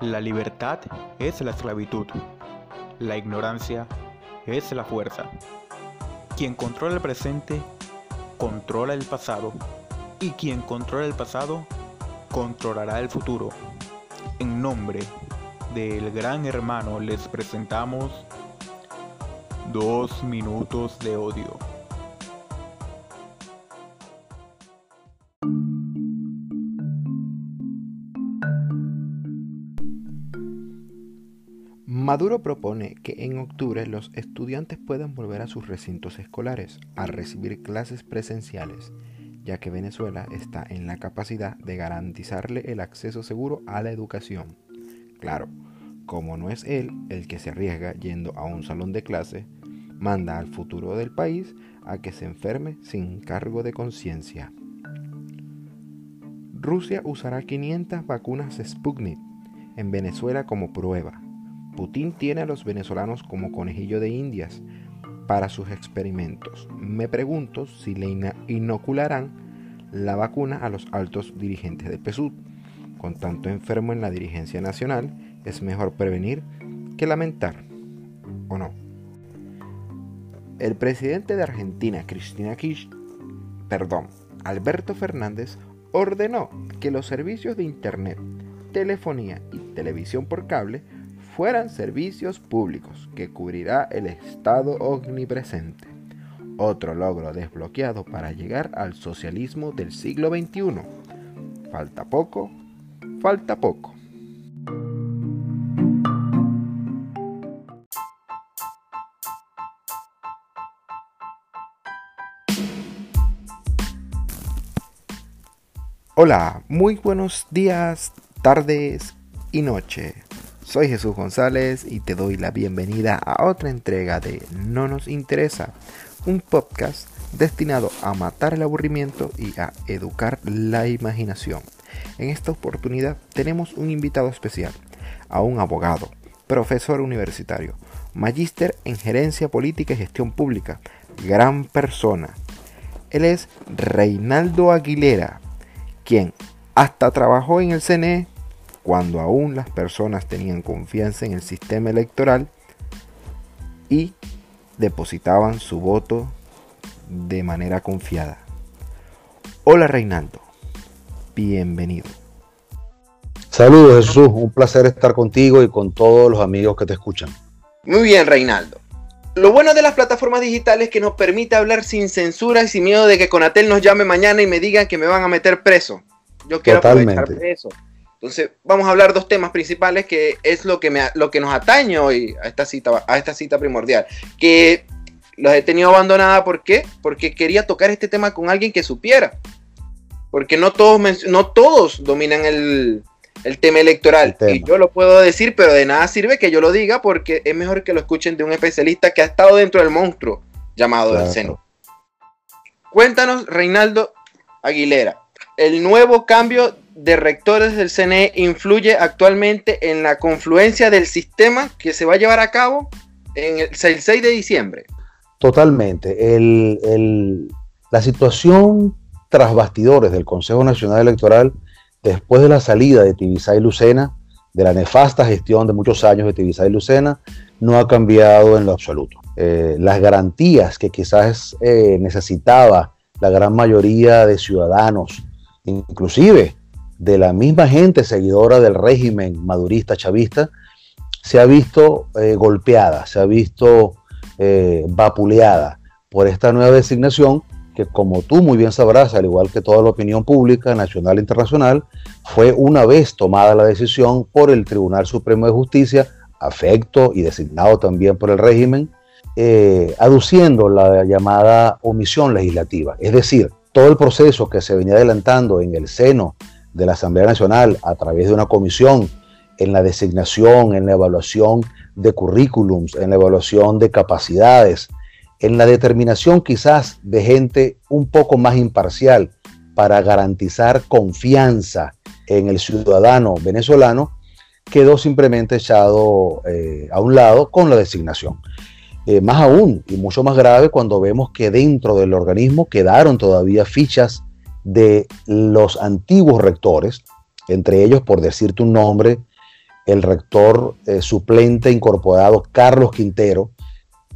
La libertad es la esclavitud. La ignorancia es la fuerza. Quien controla el presente, controla el pasado. Y quien controla el pasado, controlará el futuro. En nombre del gran hermano les presentamos dos minutos de odio. Maduro propone que en octubre los estudiantes puedan volver a sus recintos escolares a recibir clases presenciales, ya que Venezuela está en la capacidad de garantizarle el acceso seguro a la educación. Claro, como no es él el que se arriesga yendo a un salón de clase, manda al futuro del país a que se enferme sin cargo de conciencia. Rusia usará 500 vacunas Sputnik en Venezuela como prueba Putin tiene a los venezolanos como conejillo de indias para sus experimentos. Me pregunto si le inocularán la vacuna a los altos dirigentes de PSUD. Con tanto enfermo en la dirigencia nacional, es mejor prevenir que lamentar. ¿O no? El presidente de Argentina, Cristina Kirchner, perdón, Alberto Fernández, ordenó que los servicios de Internet, telefonía y televisión por cable fueran servicios públicos que cubrirá el Estado omnipresente. Otro logro desbloqueado para llegar al socialismo del siglo XXI. Falta poco, falta poco. Hola, muy buenos días, tardes y noche. Soy Jesús González y te doy la bienvenida a otra entrega de No nos interesa, un podcast destinado a matar el aburrimiento y a educar la imaginación. En esta oportunidad tenemos un invitado especial, a un abogado, profesor universitario, magíster en gerencia política y gestión pública, gran persona. Él es Reinaldo Aguilera, quien hasta trabajó en el CNE cuando aún las personas tenían confianza en el sistema electoral y depositaban su voto de manera confiada. Hola Reinaldo, bienvenido. Saludos Jesús, un placer estar contigo y con todos los amigos que te escuchan. Muy bien Reinaldo. Lo bueno de las plataformas digitales es que nos permite hablar sin censura y sin miedo de que Conatel nos llame mañana y me digan que me van a meter preso. Yo quiero aprovechar preso. Entonces, vamos a hablar dos temas principales que es lo que, me, lo que nos atañe hoy a esta cita, a esta cita primordial. Que los he tenido abandonada, ¿por qué? Porque quería tocar este tema con alguien que supiera. Porque no todos, no todos dominan el, tema electoral. y yo lo puedo decir, pero de nada sirve que yo lo diga porque es mejor que lo escuchen de un especialista que ha estado dentro del monstruo llamado del seno. Cuéntanos, Reinaldo Aguilera, el nuevo cambio de rectores del CNE influye actualmente en la confluencia del sistema que se va a llevar a cabo en el 6 de diciembre. Totalmente. la situación tras bastidores del Consejo Nacional Electoral después de la salida de Tibisay Lucena, de la nefasta gestión de muchos años de Tibisay Lucena, no ha cambiado en lo absoluto. Eh, las garantías que quizás eh, necesitaba la gran mayoría de ciudadanos, inclusive de la misma gente seguidora del régimen madurista chavista se ha visto eh, golpeada, se ha visto eh, vapuleada por esta nueva designación que como tú muy bien sabrás, al igual que toda la opinión pública nacional e internacional, fue una vez tomada la decisión por el Tribunal Supremo de Justicia, afecto y designado también por el régimen, eh, aduciendo la llamada omisión legislativa. Es decir, todo el proceso que se venía adelantando en el seno de la Asamblea Nacional a través de una comisión en la designación, en la evaluación de currículums, en la evaluación de capacidades, en la determinación quizás de gente un poco más imparcial para garantizar confianza en el ciudadano venezolano, quedó simplemente echado eh, a un lado con la designación. Eh, más aún y mucho más grave cuando vemos que dentro del organismo quedaron todavía fichas de los antiguos rectores, entre ellos, por decirte un nombre, el rector eh, suplente incorporado Carlos Quintero,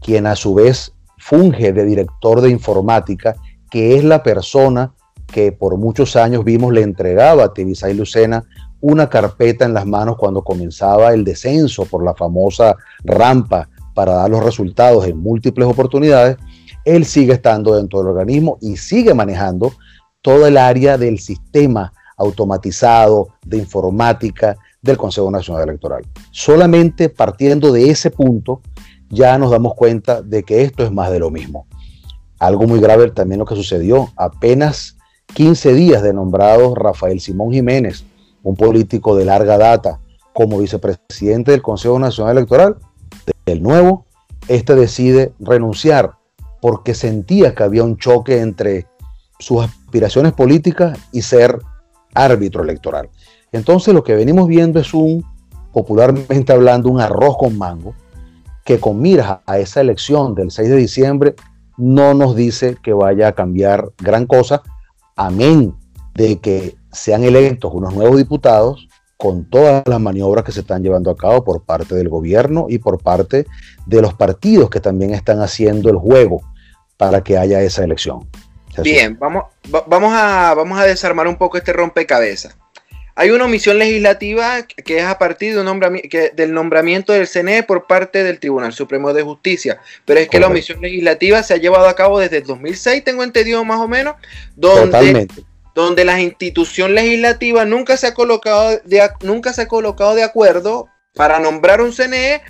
quien a su vez funge de director de informática, que es la persona que por muchos años vimos le entregaba a Tibisay Lucena una carpeta en las manos cuando comenzaba el descenso por la famosa rampa para dar los resultados en múltiples oportunidades, él sigue estando dentro del organismo y sigue manejando todo el área del sistema automatizado de informática del Consejo Nacional Electoral. Solamente partiendo de ese punto ya nos damos cuenta de que esto es más de lo mismo. Algo muy grave también lo que sucedió. Apenas 15 días de nombrado Rafael Simón Jiménez, un político de larga data, como vicepresidente del Consejo Nacional Electoral, del nuevo, este decide renunciar porque sentía que había un choque entre sus aspiraciones políticas y ser árbitro electoral. Entonces lo que venimos viendo es un, popularmente hablando, un arroz con mango, que con miras a esa elección del 6 de diciembre no nos dice que vaya a cambiar gran cosa, amén de que sean electos unos nuevos diputados con todas las maniobras que se están llevando a cabo por parte del gobierno y por parte de los partidos que también están haciendo el juego para que haya esa elección. Bien, vamos, vamos, a, vamos a desarmar un poco este rompecabezas. Hay una omisión legislativa que es a partir de del nombramiento del CNE por parte del Tribunal Supremo de Justicia, pero es que la omisión legislativa se ha llevado a cabo desde el 2006, tengo entendido más o menos, donde, donde la institución legislativa nunca se, ha colocado de, nunca se ha colocado de acuerdo para nombrar un CNE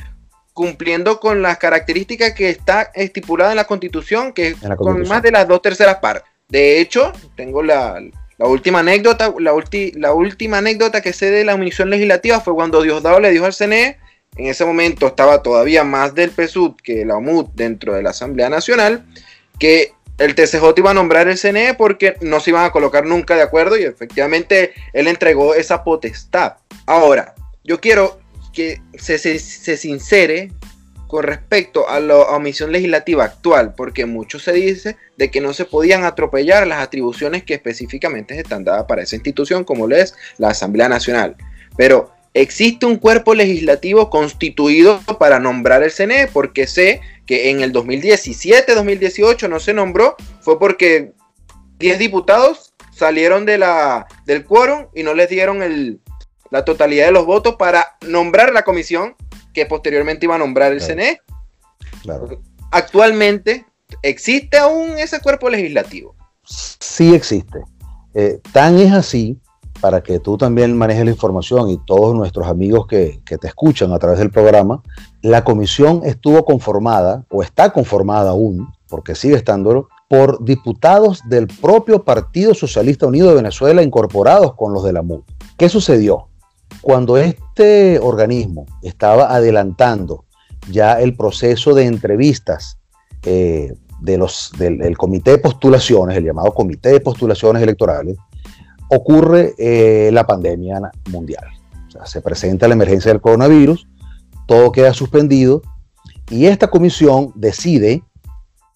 cumpliendo con las características que está estipulada en la Constitución, que es con más de las dos terceras partes. De hecho, tengo la, la última anécdota, la, la, última anécdota que sé de la omisión legislativa fue cuando Diosdado le dijo al CNE, en ese momento estaba todavía más del PSUD que la OMUD dentro de la Asamblea Nacional, que el TCJ iba a nombrar el CNE porque no se iban a colocar nunca de acuerdo y efectivamente él entregó esa potestad. Ahora, yo quiero se, sincere con respecto a la omisión legislativa actual, porque mucho se dice de que no se podían atropellar las atribuciones que específicamente están dadas para esa institución, como lo es la Asamblea Nacional. Pero existe un cuerpo legislativo constituido para nombrar el CNE, porque sé que en el 2017-2018 no se nombró, fue porque 10 diputados salieron del quórum y no les dieron el, la totalidad de los votos para nombrar la comisión que posteriormente iba a nombrar el CNE. Actualmente, ¿existe aún ese cuerpo legislativo? Sí existe. Eh, tan es así, para que tú también manejes la información y todos nuestros amigos que, que te escuchan a través del programa, la comisión estuvo conformada, o está conformada aún, porque sigue estándolo, por diputados del propio Partido Socialista Unido de Venezuela incorporados con los de la MUD. ¿Qué sucedió? Cuando este organismo estaba adelantando ya el proceso de entrevistas eh, de los, del, comité de postulaciones, el llamado comité de postulaciones electorales, ocurre eh, la pandemia mundial. Se presenta la emergencia del coronavirus, todo queda suspendido y esta comisión decide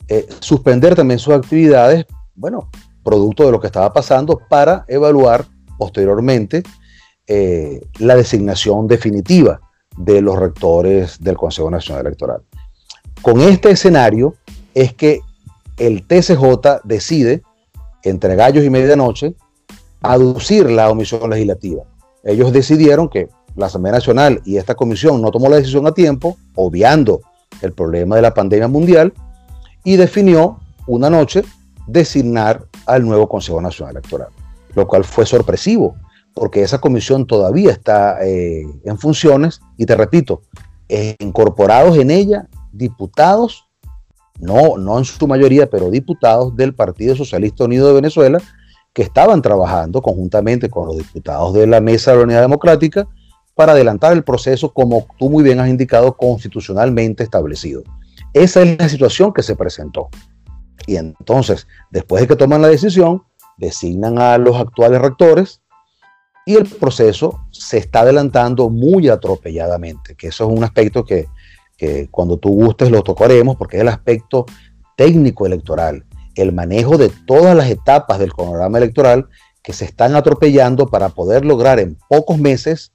eh, suspender también sus actividades, bueno, producto de lo que estaba pasando, para evaluar posteriormente eh, la designación definitiva de los rectores del Consejo Nacional Electoral. Con este escenario es que el TCJ decide, entre gallos y medianoche, aducir la omisión legislativa. Ellos decidieron que la Asamblea Nacional y esta comisión no tomó la decisión a tiempo, obviando el problema de la pandemia mundial, y definió una noche designar al nuevo Consejo Nacional Electoral, lo cual fue sorpresivo, porque esa comisión todavía está eh, en funciones y te repito, incorporados en ella diputados, no, no en su mayoría, pero diputados del Partido Socialista Unido de Venezuela que estaban trabajando conjuntamente con los diputados de la Mesa de la Unidad Democrática para adelantar el proceso como tú muy bien has indicado constitucionalmente establecido. Esa es la situación que se presentó. Y entonces, después de que toman la decisión, designan a los actuales rectores y el proceso se está adelantando muy atropelladamente, que eso es un aspecto que, que cuando tú gustes lo tocaremos porque es el aspecto técnico electoral, el manejo de todas las etapas del cronograma electoral que se están atropellando para poder lograr en pocos meses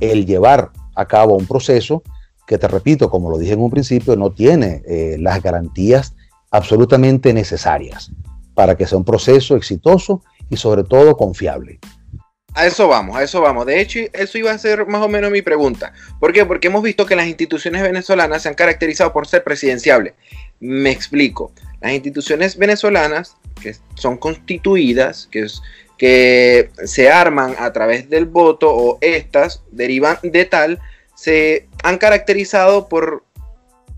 el llevar a cabo un proceso que, te repito, como lo dije en un principio, no tiene eh, las garantías absolutamente necesarias para que sea un proceso exitoso y sobre todo confiable. A eso vamos, a eso vamos. De hecho, eso iba a ser más o menos mi pregunta. ¿Por qué? Porque hemos visto que las instituciones venezolanas se han caracterizado por ser presidenciables. Me explico. Las instituciones venezolanas que son constituidas, que, que se arman a través del voto o estas derivan de tal, se han caracterizado por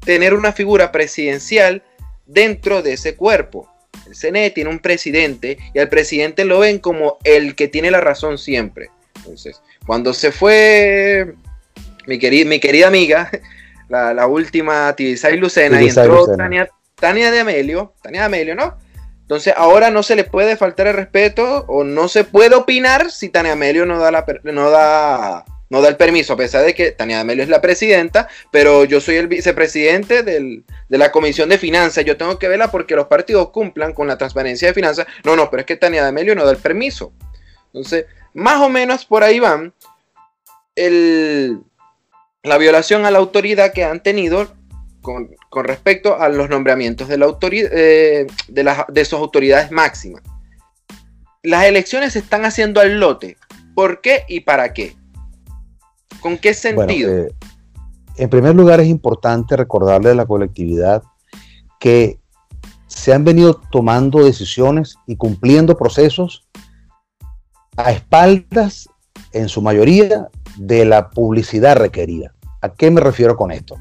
tener una figura presidencial dentro de ese cuerpo. El CNE tiene un presidente y al presidente lo ven como el que tiene la razón siempre. Entonces, cuando se fue mi, mi querida amiga, la, última Tibisay Lucena, y entró Tania, de Amelio, Tania de Amelio, ¿no? Entonces ahora no se le puede faltar el respeto o no se puede opinar si Tania Amelio no da, la, no da no da el permiso, a pesar de que Tania Amelio es la presidenta, pero yo soy el vicepresidente de la Comisión de Finanzas. Yo tengo que verla porque los partidos cumplan con la transparencia de finanzas. No, no, pero es que Tania Amelio no da el permiso. Entonces, más o menos por ahí van la violación a la autoridad que han tenido con, respecto a los nombramientos de, la autoridad, eh, de, de sus autoridades máximas. Las elecciones se están haciendo al lote. ¿Por qué y para qué? ¿Con qué sentido? Eh, en primer lugar, es importante recordarle a la colectividad que se han venido tomando decisiones y cumpliendo procesos a espaldas, en su mayoría, de la publicidad requerida. ¿A qué me refiero con esto?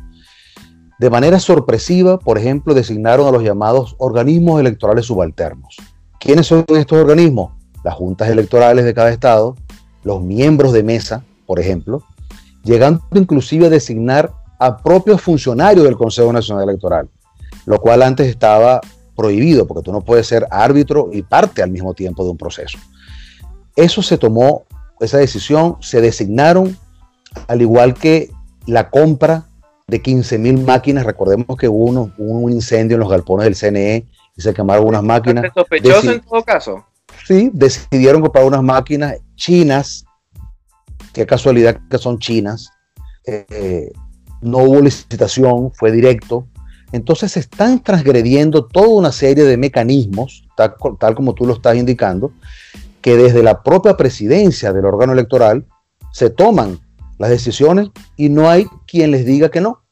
De manera sorpresiva, por ejemplo, designaron a los llamados organismos electorales subalternos. ¿Quiénes son estos organismos? Las juntas electorales de cada estado, los miembros de mesa, por ejemplo, llegando inclusive a designar a propios funcionarios del Consejo Nacional Electoral, lo cual antes estaba prohibido, porque tú no puedes ser árbitro y parte al mismo tiempo de un proceso. Eso se tomó, esa decisión, se designaron, al igual que la compra de 15 mil máquinas. Recordemos que hubo, un incendio en los galpones del CNE y se quemaron unas máquinas. sospechoso en todo caso? Sí, decidieron comprar unas máquinas chinas qué casualidad que son chinas, eh, no hubo licitación, fue directo. Entonces se están transgrediendo toda una serie de mecanismos, tal, tal, como tú lo estás indicando, que desde la propia presidencia del órgano electoral se toman las decisiones y no hay quien les diga que no,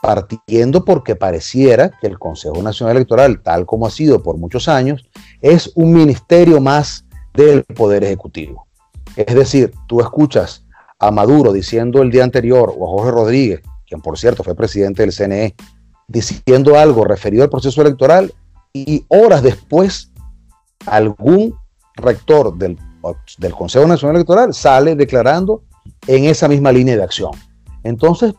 partiendo porque pareciera que el Consejo Nacional Electoral, tal como ha sido por muchos años, es un ministerio más del Poder Ejecutivo. Es decir, tú escuchas a Maduro diciendo el día anterior, o a Jorge Rodríguez, quien por cierto fue presidente del CNE, diciendo algo referido al proceso electoral y horas después algún rector del, del Consejo Nacional Electoral sale declarando en esa misma línea de acción. Entonces,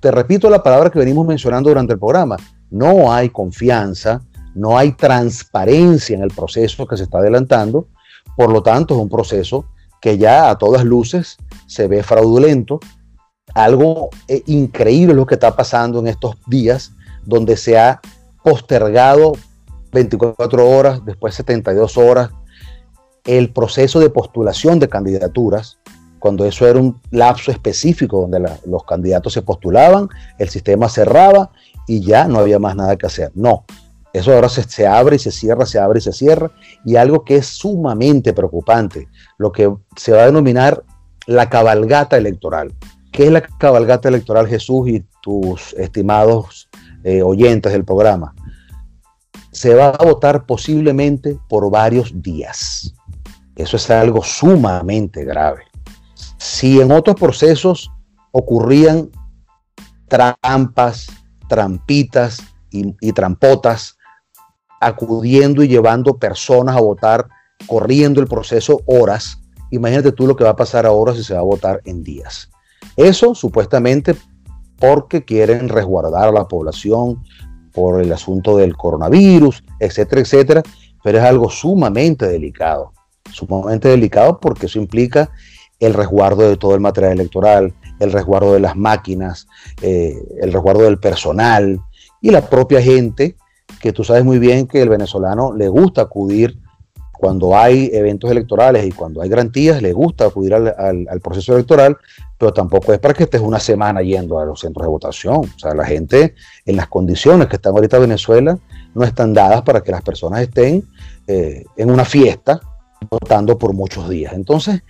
te repito la palabra que venimos mencionando durante el programa, no hay confianza, no hay transparencia en el proceso que se está adelantando, por lo tanto es un proceso que ya a todas luces se ve fraudulento. Algo eh, increíble lo que está pasando en estos días, donde se ha postergado 24 horas, después 72 horas, el proceso de postulación de candidaturas, cuando eso era un lapso específico donde los candidatos se postulaban, el sistema cerraba y ya no había más nada que hacer. No, eso ahora se, abre y se cierra, se abre y se cierra. Y algo que es sumamente preocupante, lo que se va a denominar la cabalgata electoral. ¿Qué es la cabalgata electoral, Jesús y tus estimados eh, oyentes del programa? Se va a votar posiblemente por varios días. Eso es algo sumamente grave. Si en otros procesos ocurrían trampas, trampitas y trampotas, acudiendo y llevando personas a votar, corriendo el proceso horas. Imagínate tú lo que va a pasar ahora si se va a votar en días. Eso supuestamente porque quieren resguardar a la población por el asunto del coronavirus, etcétera, etcétera, pero es algo sumamente delicado, sumamente delicado porque eso implica el resguardo de todo el material electoral, el resguardo de las máquinas, eh, el resguardo del personal y la propia gente, que tú sabes muy bien que el venezolano le gusta acudir cuando hay eventos electorales y cuando hay garantías, le gusta acudir al, proceso electoral, pero tampoco es para que estés una semana yendo a los centros de votación. O sea, la gente en las condiciones que están ahorita en Venezuela no están dadas para que las personas estén eh, en una fiesta votando por muchos días. Entonces,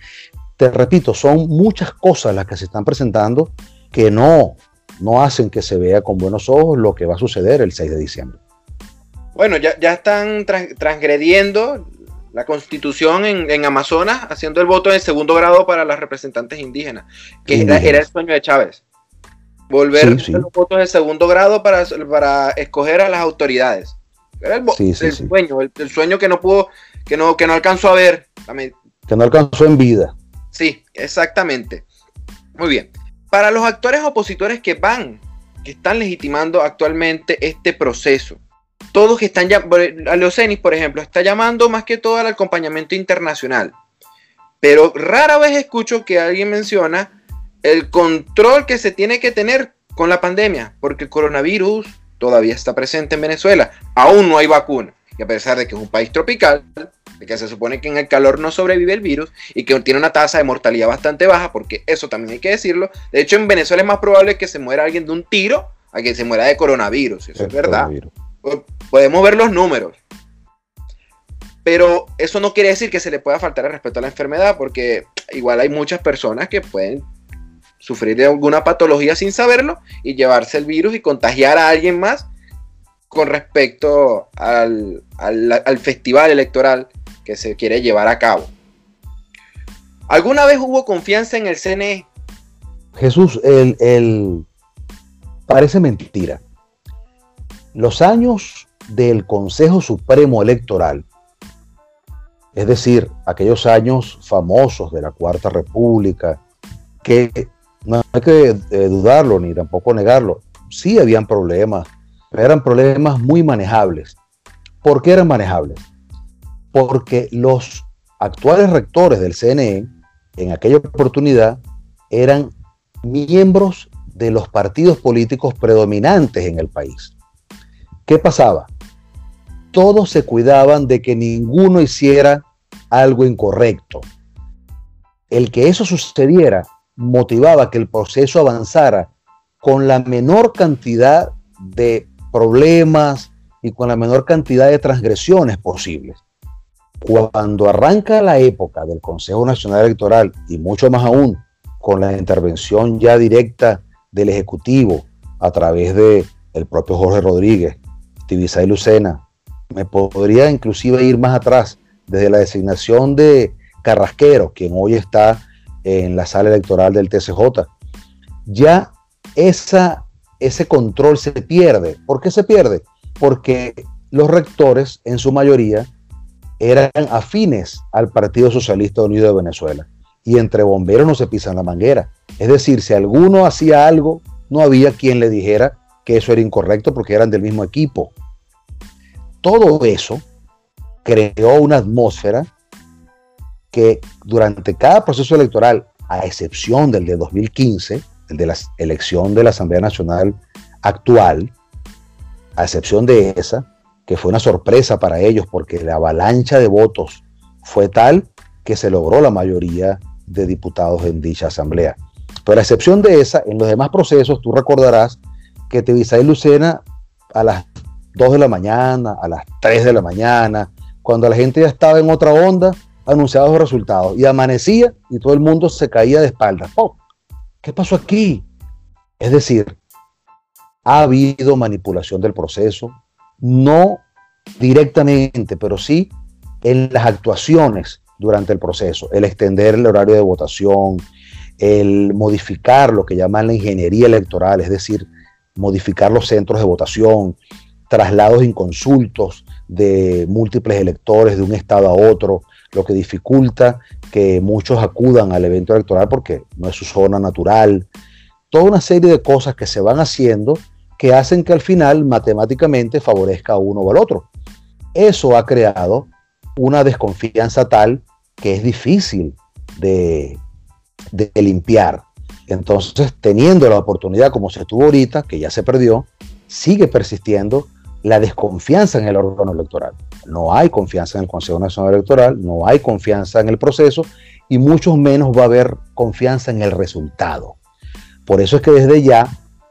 te repito, son muchas cosas las que se están presentando que no, no hacen que se vea con buenos ojos lo que va a suceder el 6 de diciembre. Bueno, ya, ya están transgrediendo la constitución en, Amazonas haciendo el voto en segundo grado para las representantes indígenas, que era, el sueño de Chávez. Volver a los votos de segundo grado para, para escoger a las autoridades. Era el, sueño, el, sueño que no pudo, que no, que no alcanzó a ver. Que no alcanzó en vida. Sí, exactamente. Muy bien. Para los actores opositores que van, que están legitimando actualmente este proceso, todos que están, a Leocenis, por ejemplo, está llamando más que todo al acompañamiento internacional. Pero rara vez escucho que alguien menciona el control que se tiene que tener con la pandemia, porque el coronavirus todavía está presente en Venezuela. Aún no hay vacuna. Y a pesar de que es un país tropical, de que se supone que en el calor no sobrevive el virus y que tiene una tasa de mortalidad bastante baja, porque eso también hay que decirlo. De hecho, en Venezuela es más probable que se muera alguien de un tiro a que se muera de coronavirus. Eso es verdad podemos ver los números. Pero eso no quiere decir que se le pueda faltar el respeto a la enfermedad, porque igual hay muchas personas que pueden sufrir de alguna patología sin saberlo y llevarse el virus y contagiar a alguien más con respecto al, festival electoral que se quiere llevar a cabo. ¿Alguna vez hubo confianza en el CNE? Jesús, el, parece mentira. Los años del Consejo Supremo Electoral, es decir, aquellos años famosos de la Cuarta República, que no hay que eh, dudarlo ni tampoco negarlo, sí habían problemas, pero eran problemas muy manejables. ¿Por qué eran manejables? Porque los actuales rectores del CNE en aquella oportunidad eran miembros de los partidos políticos predominantes en el país. ¿Qué pasaba? Todos se cuidaban de que ninguno hiciera algo incorrecto. El que eso sucediera motivaba que el proceso avanzara con la menor cantidad de problemas y con la menor cantidad de transgresiones posibles. Cuando arranca la época del Consejo Nacional Electoral y mucho más aún con la intervención ya directa del Ejecutivo a través de el propio Jorge Rodríguez y Lucena. Me podría inclusive ir más atrás, desde la designación de Carrasquero, quien hoy está en la sala electoral del TCJ. Ya esa, ese control se pierde. ¿Por qué se pierde? Porque los rectores, en su mayoría, eran afines al Partido Socialista Unido de Venezuela. Y entre bomberos no se pisan la manguera. Es decir, si alguno hacía algo, no había quien le dijera que eso era incorrecto porque eran del mismo equipo. Todo eso creó una atmósfera que durante cada proceso electoral, a excepción del de 2015, el de la elección de la Asamblea Nacional actual, a excepción de esa, que fue una sorpresa para ellos porque la avalancha de votos fue tal que se logró la mayoría de diputados en dicha asamblea. Pero a excepción de esa, en los demás procesos, tú recordarás que Tebisay Lucena a las 2 de la mañana, a las 3 de la mañana, cuando la gente ya estaba en otra onda, anunciaba los resultados y amanecía y todo el mundo se caía de espaldas. Oh, ¿Qué pasó aquí? Es decir, ha habido manipulación del proceso, no directamente, pero sí en las actuaciones durante el proceso, el extender el horario de votación, el modificar lo que llaman la ingeniería electoral, es decir, modificar los centros de votación, traslados inconsultos de múltiples electores de un estado a otro, lo que dificulta que muchos acudan al evento electoral porque no es su zona natural. Toda una serie de cosas que se van haciendo que hacen que al final matemáticamente favorezca a uno o al otro. Eso ha creado una desconfianza tal que es difícil de, de limpiar. Entonces, teniendo la oportunidad como se tuvo ahorita, que ya se perdió, sigue persistiendo la desconfianza en el órgano electoral. No hay confianza en el Consejo Nacional Electoral, no hay confianza en el proceso y mucho menos va a haber confianza en el resultado. Por eso es que desde ya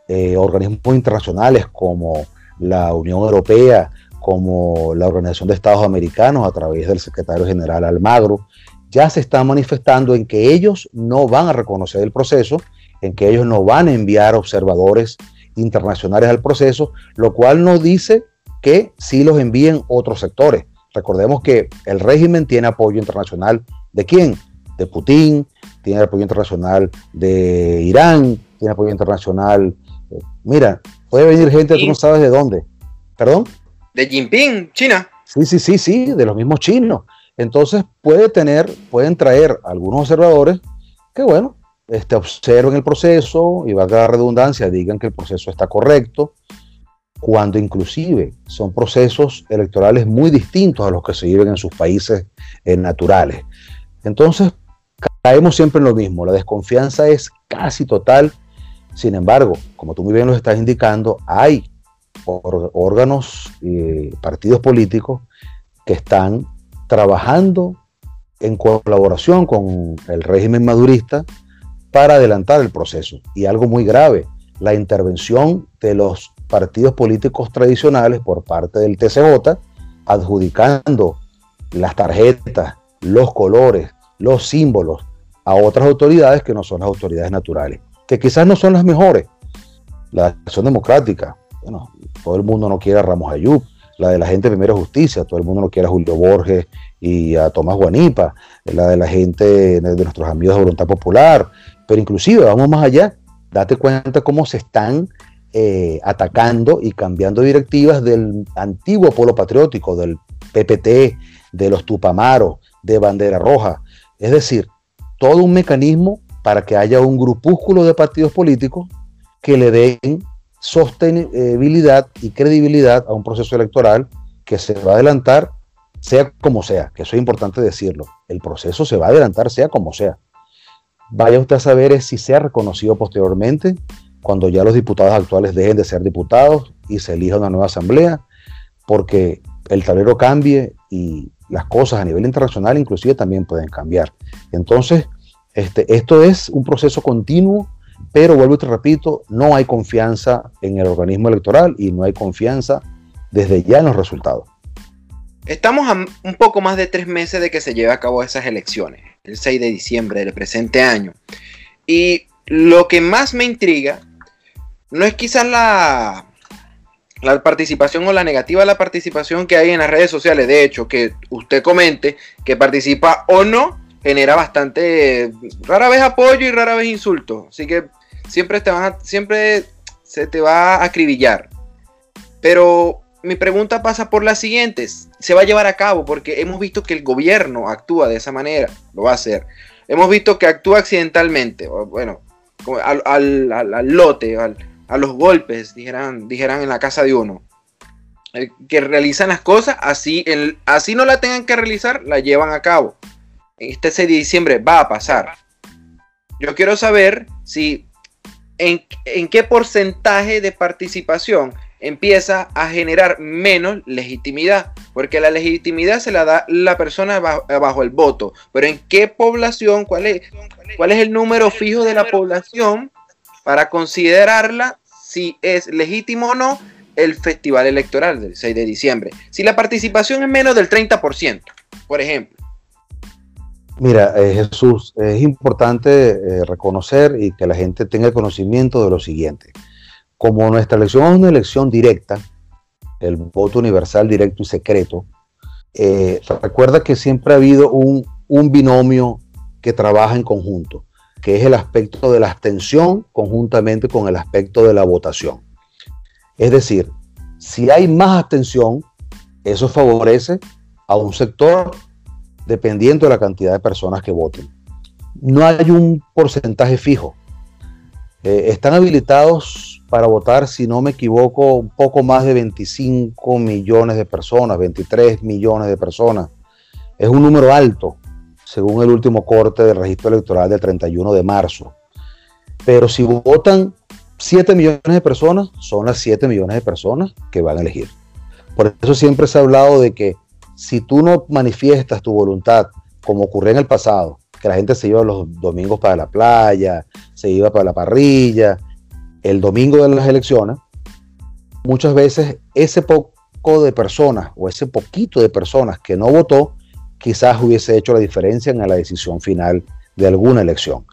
eh, organismos internacionales como la Unión Europea, como la Organización de Estados Americanos a través del secretario general Almagro, ya se están manifestando en que ellos no van a reconocer el proceso, en que ellos no van a enviar observadores internacionales al proceso, lo cual nos dice que sí los envíen otros sectores. Recordemos que el régimen tiene apoyo internacional de quién? De Putin, tiene apoyo internacional de Irán, tiene apoyo internacional Mira, puede venir gente, tú no sabes de dónde. ¿Perdón? De Jinping, China. Sí, sí, sí, sí, de los mismos chinos. Entonces puede tener, pueden traer algunos observadores que, bueno, este, observen el proceso y valga la redundancia, digan que el proceso está correcto, cuando inclusive son procesos electorales muy distintos a los que se viven en sus países eh, naturales. Entonces, caemos siempre en lo mismo, la desconfianza es casi total sin embargo, como tú muy bien nos estás indicando, hay órganos y partidos políticos que están trabajando en colaboración con el régimen madurista para adelantar el proceso. Y algo muy grave, la intervención de los partidos políticos tradicionales por parte del TCJ, adjudicando las tarjetas, los colores, los símbolos a otras autoridades que no son las autoridades naturales que quizás no son las mejores. La acción democrática, bueno, todo el mundo no quiere a Ramos Ayub, la de la gente de Primera Justicia, todo el mundo no quiere a Julio Borges y a Tomás Guanipa, la de la gente de nuestros amigos de Voluntad Popular, pero inclusive vamos más allá, date cuenta cómo se están eh, atacando y cambiando directivas del antiguo polo patriótico, del PPT, de los Tupamaros, de Bandera Roja. Es decir, todo un mecanismo para que haya un grupúsculo de partidos políticos que le den sostenibilidad y credibilidad a un proceso electoral que se va a adelantar, sea como sea, que eso es importante decirlo, el proceso se va a adelantar sea como sea. Vaya usted a saber si se ha reconocido posteriormente, cuando ya los diputados actuales dejen de ser diputados y se elija una nueva asamblea, porque el tablero cambie y las cosas a nivel internacional inclusive también pueden cambiar. Entonces, este, esto es un proceso continuo, pero vuelvo y te repito, no hay confianza en el organismo electoral y no hay confianza desde ya en los resultados. Estamos a un poco más de tres meses de que se lleve a cabo esas elecciones, el 6 de diciembre del presente año. Y lo que más me intriga no es quizás la, la participación o la negativa de la participación que hay en las redes sociales. De hecho, que usted comente que participa o no genera bastante, rara vez apoyo y rara vez insulto. Así que siempre, te van siempre se te va a acribillar. Pero mi pregunta pasa por las siguientes. Se va a llevar a cabo porque hemos visto que el gobierno actúa de esa manera. Lo va a hacer. Hemos visto que actúa accidentalmente. Bueno, al, al, lote, a los golpes, dijeran, dijeran en la casa de uno. Eh, que realizan las cosas así, así no la tengan que realizar, la llevan a cabo este 6 de diciembre va a pasar. Yo quiero saber si en, qué porcentaje de participación empieza a generar menos legitimidad, porque la legitimidad se la da la persona bajo, el voto, pero en qué población, cuál es, cuál es el número fijo de la población para considerarla si es legítimo o no el festival electoral del 6 de diciembre. Si la participación es menos del 30%, por ejemplo, Mira, eh, Jesús, es importante eh, reconocer y que la gente tenga conocimiento de lo siguiente. Como nuestra elección es una elección directa, el voto universal, directo y secreto, eh, recuerda que siempre ha habido un, un binomio que trabaja en conjunto, que es el aspecto de la abstención conjuntamente con el aspecto de la votación. Es decir, si hay más abstención, eso favorece a un sector dependiendo de la cantidad de personas que voten. No hay un porcentaje fijo. Eh, están habilitados para votar, si no me equivoco, un poco más de 25 millones de personas, 23 millones de personas. Es un número alto, según el último corte del registro electoral del 31 de marzo. Pero si votan 7 millones de personas, son las 7 millones de personas que van a elegir. Por eso siempre se ha hablado de que si tú no manifiestas tu voluntad, como ocurrió en el pasado, que la gente se iba los domingos para la playa, se iba para la parrilla, el domingo de las elecciones, muchas veces ese poco de personas o ese poquito de personas que no votó, quizás hubiese hecho la diferencia en la decisión final de alguna elección.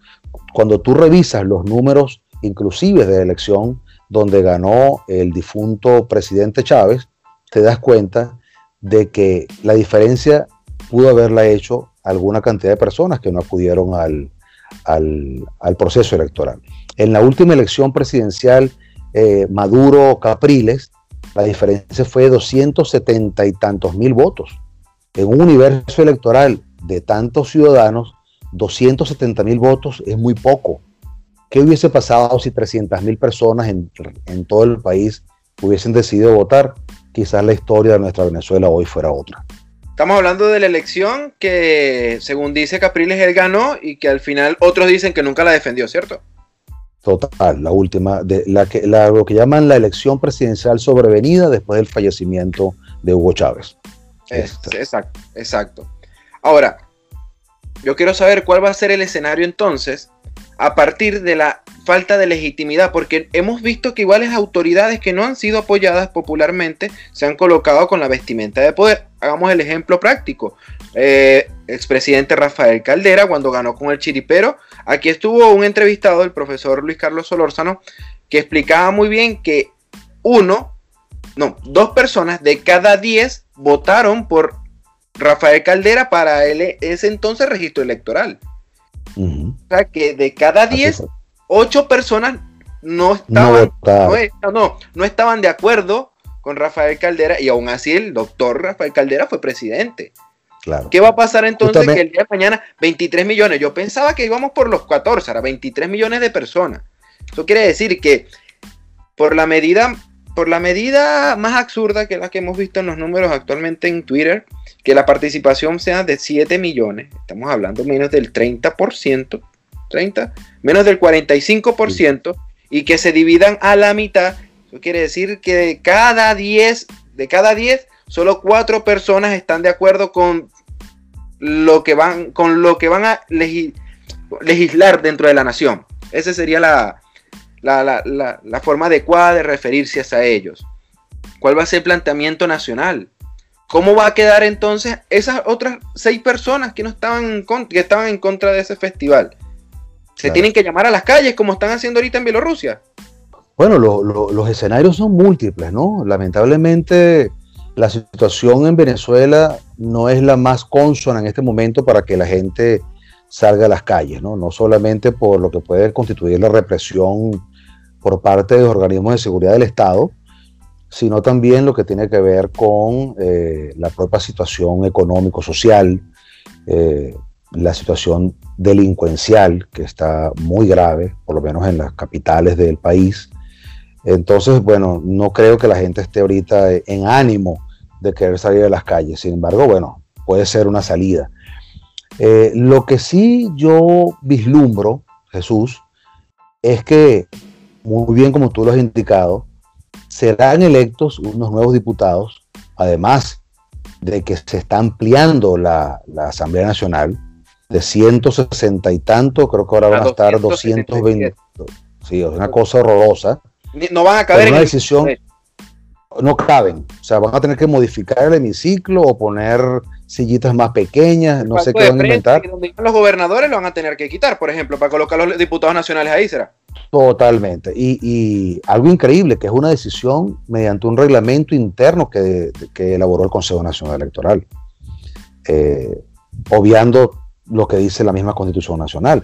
Cuando tú revisas los números inclusive de elección donde ganó el difunto presidente Chávez, te das cuenta de que la diferencia pudo haberla hecho alguna cantidad de personas que no acudieron al, al, proceso electoral. En la última elección presidencial, eh, Maduro-Capriles, la diferencia fue 270 y tantos mil votos. En un universo electoral de tantos ciudadanos, 270 mil votos es muy poco. ¿Qué hubiese pasado si 300 mil personas en, en todo el país hubiesen decidido votar? Quizás la historia de nuestra Venezuela hoy fuera otra. Estamos hablando de la elección que, según dice Capriles, él ganó y que al final otros dicen que nunca la defendió, ¿cierto? Total, la última, de, la que, lo que llaman la elección presidencial sobrevenida después del fallecimiento de Hugo Chávez. exacto, exacto. Ahora, yo quiero saber cuál va a ser el escenario entonces a partir de la falta de legitimidad, porque hemos visto que iguales autoridades que no han sido apoyadas popularmente se han colocado con la vestimenta de poder. Hagamos el ejemplo práctico. Eh, expresidente Rafael Caldera, cuando ganó con el Chiripero, aquí estuvo un entrevistado, el profesor Luis Carlos Solórzano, que explicaba muy bien que uno, no, dos personas de cada diez votaron por Rafael Caldera para él, ese entonces registro electoral. O sea que de cada diez ocho personas no estaban, no, no, estaban de acuerdo con Rafael Caldera y aún así el doctor Rafael Caldera fue presidente. Claro. ¿Qué va a pasar entonces que el día de mañana 23 millones? Yo pensaba que íbamos por los 14, ahora 23 millones de personas. Eso quiere decir que por la medida por la medida más absurda que la que hemos visto en los números actualmente en Twitter, que la participación sea de 7 millones, estamos hablando menos del 30%, 30, menos del 45% y que se dividan a la mitad. Eso quiere decir que de cada 10, de cada 10, solo 4 personas están de acuerdo con lo que van, con lo que van a legislar dentro de la nación. Esa sería la, la, forma adecuada de referirse a ellos. ¿Cuál va a ser el planteamiento nacional? ¿Cómo va a quedar entonces esas otras seis personas que no estaban que estaban en contra de ese festival? Se tienen que llamar a las calles como están haciendo ahorita en Bielorrusia. Bueno, los escenarios son múltiples, ¿no? Lamentablemente la situación en Venezuela no es la más consona en este momento para que la gente salga a las calles, ¿no? No solamente por lo que puede constituir la represión por parte de los organismos de seguridad del Estado, sino también lo que tiene que ver con eh, la propia situación económico-social, eh, la situación delincuencial que está muy grave, por lo menos en las capitales del país. Entonces, bueno, no creo que la gente esté ahorita en ánimo de querer salir a las calles. Sin embargo, bueno, puede ser una salida. Eh, lo que sí yo vislumbro, Jesús, es que, muy bien como tú lo has indicado, serán electos unos nuevos diputados, además de que se está ampliando la Asamblea Nacional de 160 y tanto, creo que ahora van a estar 220. Sí, es una cosa horrorosa. No van a caber una decisión. No caben. O sea, van a tener que modificar el hemiciclo o poner sillitas más pequeñas. No sé qué van a inventar. los gobernadores lo van a tener que quitar, por ejemplo, para colocar los diputados nacionales ahí, ¿será? Totalmente. Y, algo increíble, que es una decisión mediante un reglamento interno que, elaboró el Consejo Nacional Electoral. Eh, obviando lo que dice la misma Constitución Nacional.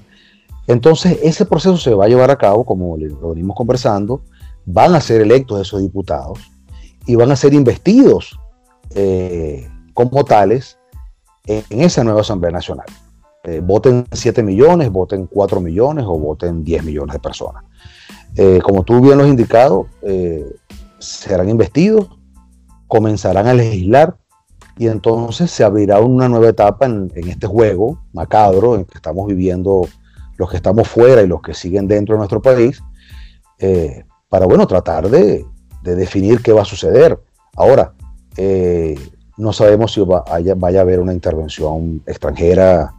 Entonces, ese proceso se va a llevar a cabo, como lo venimos conversando, van a ser electos esos diputados y van a ser investidos eh, como tales en esa nueva Asamblea Nacional. Eh, voten 7 millones, voten 4 millones o voten 10 millones de personas. Eh, como tú bien lo has indicado, serán investidos, comenzarán a legislar y entonces se abrirá una nueva etapa en, este juego macabro en que estamos viviendo los que estamos fuera y los que siguen dentro de nuestro país, para bueno, tratar de, definir qué va a suceder. Ahora, no sabemos si vaya a haber una intervención extranjera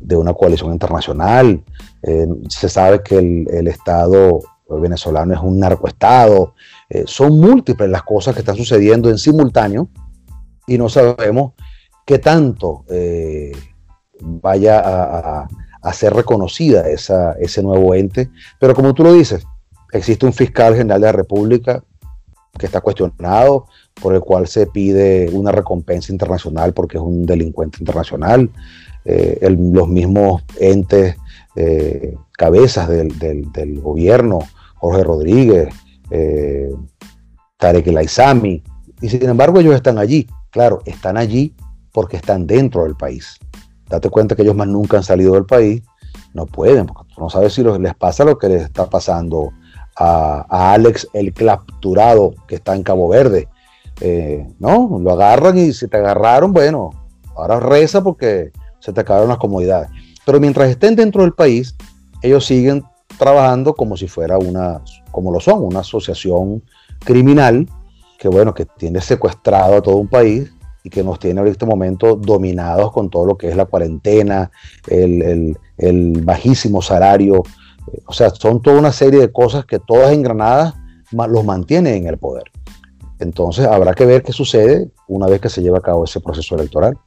de una coalición internacional. Eh, se sabe que el, Estado venezolano es un narcoestado. Eh, son múltiples las cosas que están sucediendo en simultáneo y no sabemos qué tanto eh, vaya a, ser reconocida esa, ese nuevo ente. Pero como tú lo dices, existe un fiscal general de la República que está cuestionado, por el cual se pide una recompensa internacional porque es un delincuente internacional. Eh, los mismos entes, eh, cabezas del, gobierno, Jorge Rodríguez, eh, Tarek El Aizami, y sin embargo ellos están allí. Claro, están allí porque están dentro del país. Date cuenta que ellos más nunca han salido del país, no pueden, porque tú no sabes si les pasa lo que les está pasando a, Alex el capturado que está en Cabo Verde. no, lo agarran y si te agarraron, bueno, ahora reza porque se te acabaron las comodidades. Pero mientras estén dentro del país, ellos siguen trabajando como si fuera una, como lo son, una asociación criminal que bueno, que tiene secuestrado a todo un país y que nos tiene en este momento dominados con todo lo que es la cuarentena, el, bajísimo salario. O sea, son toda una serie de cosas que todas engranadas los mantienen en el poder. Entonces habrá que ver qué sucede una vez que se lleve a cabo ese proceso electoral.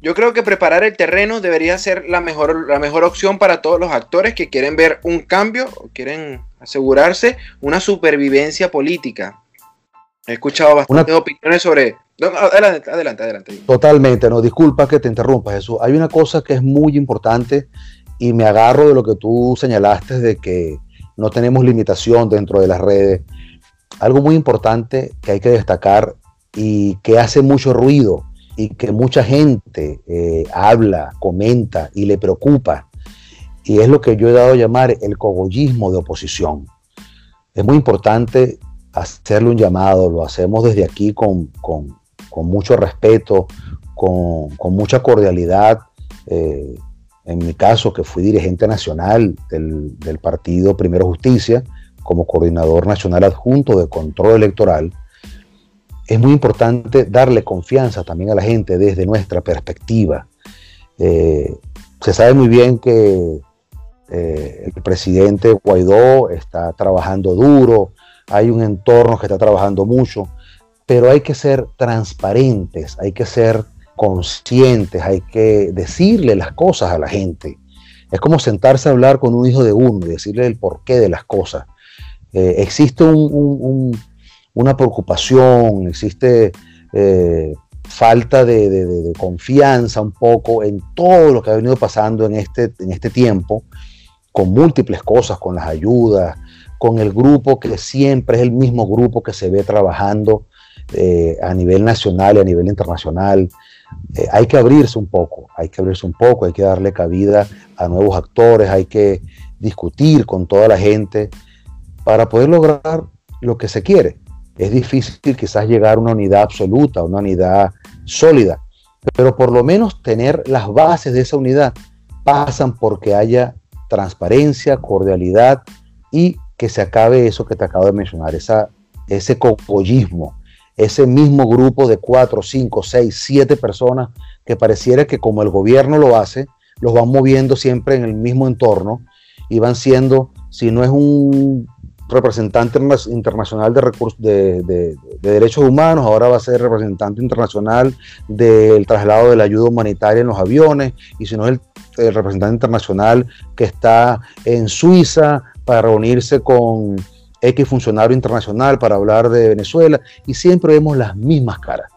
Yo creo que preparar el terreno debería ser la mejor, la mejor opción para todos los actores que quieren ver un cambio o quieren asegurarse una supervivencia política. He escuchado bastantes opiniones sobre... adelante, adelante, adelante. Totalmente, no, disculpa que te interrumpa, Jesús. Hay una cosa que es muy importante y me agarro de lo que tú señalaste de que no tenemos limitación dentro de las redes. Algo muy importante que hay que destacar y que hace mucho ruido y que mucha gente eh, habla, comenta y le preocupa. Y es lo que yo he dado a llamar el cogollismo de oposición. Es muy importante hacerle un llamado, lo hacemos desde aquí con, mucho respeto, con, mucha cordialidad. Eh, en mi caso, que fui dirigente nacional del, del partido Primero Justicia, como coordinador nacional adjunto de control electoral, es muy importante darle confianza también a la gente desde nuestra perspectiva. Eh, se sabe muy bien que eh, el presidente Guaidó está trabajando duro, hay un entorno que está trabajando mucho, pero hay que ser transparentes, hay que ser conscientes, hay que decirle las cosas a la gente. Es como sentarse a hablar con un hijo de uno y decirle el porqué de las cosas. Eh, existe un una preocupación, existe eh, falta de, confianza un poco en todo lo que ha venido pasando en este, en este tiempo, con múltiples cosas, con las ayudas, con el grupo que siempre es el mismo grupo que se ve trabajando eh, a nivel nacional y a nivel internacional. Eh, hay que abrirse un poco, hay que abrirse un poco, hay que darle cabida a nuevos actores, hay que discutir con toda la gente para poder lograr lo que se quiere es difícil quizás llegar a una unidad absoluta, una unidad sólida, pero por lo menos tener las bases de esa unidad pasan porque haya transparencia, cordialidad y que se acabe eso que te acabo de mencionar, esa, ese cogollismo, ese mismo grupo de cuatro, cinco, seis, siete personas que pareciera que como el gobierno lo hace, los van moviendo siempre en el mismo entorno y van siendo, si no es un representante internacional de, recursos, de, derechos humanos, ahora va a ser representante internacional del traslado de la ayuda humanitaria en los aviones, y si no es el, representante internacional que está en Suiza para reunirse con X funcionario internacional para hablar de Venezuela, y siempre vemos las mismas caras.